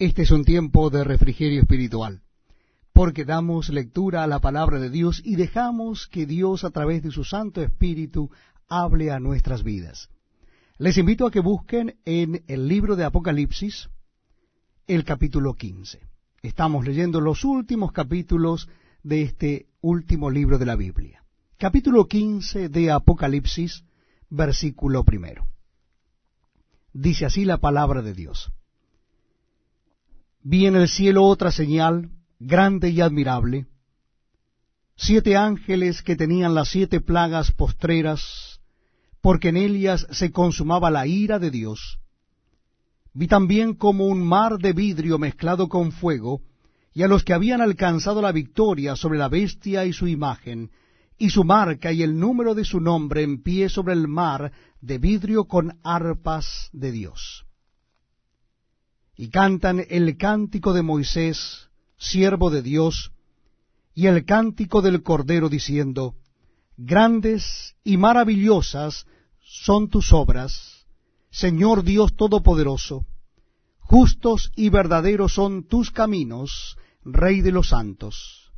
Este es un tiempo de refrigerio espiritual, porque damos lectura a la palabra de Dios y dejamos que Dios a través de su Santo Espíritu hable a nuestras vidas. Les invito a que busquen en el libro de Apocalipsis el capítulo 15. Estamos leyendo los últimos capítulos de este último libro de la Biblia. Capítulo 15 de Apocalipsis, versículo primero. Dice así la palabra de Dios. Vi en el cielo otra señal, grande y admirable, siete ángeles que tenían las siete plagas postreras, porque en ellas se consumaba la ira de Dios. Vi también como un mar de vidrio mezclado con fuego, y a los que habían alcanzado la victoria sobre la bestia y su imagen, y su marca y el número de su nombre en pie sobre el mar de vidrio con arpas de Dios. Y cantan el cántico de Moisés, siervo de Dios, y el cántico del Cordero diciendo, Grandes y maravillosas son tus obras, Señor Dios Todopoderoso, justos y verdaderos son tus caminos, Rey de los santos.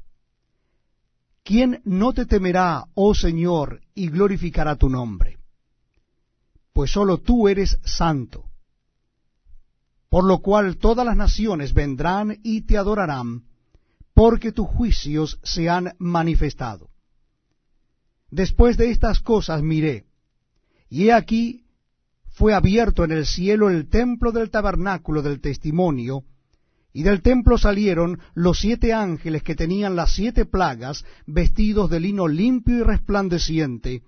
¿Quién no te temerá, oh Señor, y glorificará tu nombre? Pues sólo tú eres santo. Por lo cual todas las naciones vendrán y te adorarán, porque tus juicios se han manifestado. Después de estas cosas miré, y he aquí fue abierto en el cielo el templo del tabernáculo del testimonio, y del templo salieron los siete ángeles que tenían las siete plagas, vestidos de lino limpio y resplandeciente,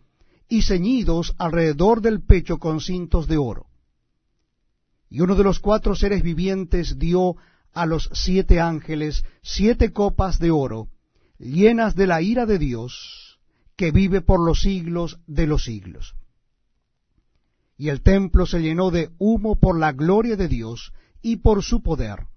y ceñidos alrededor del pecho con cintos de oro. Y uno de los cuatro seres vivientes dio a los siete ángeles siete copas de oro, llenas de la ira de Dios, que vive por los siglos de los siglos. Y el templo se llenó de humo por la gloria de Dios y por su poder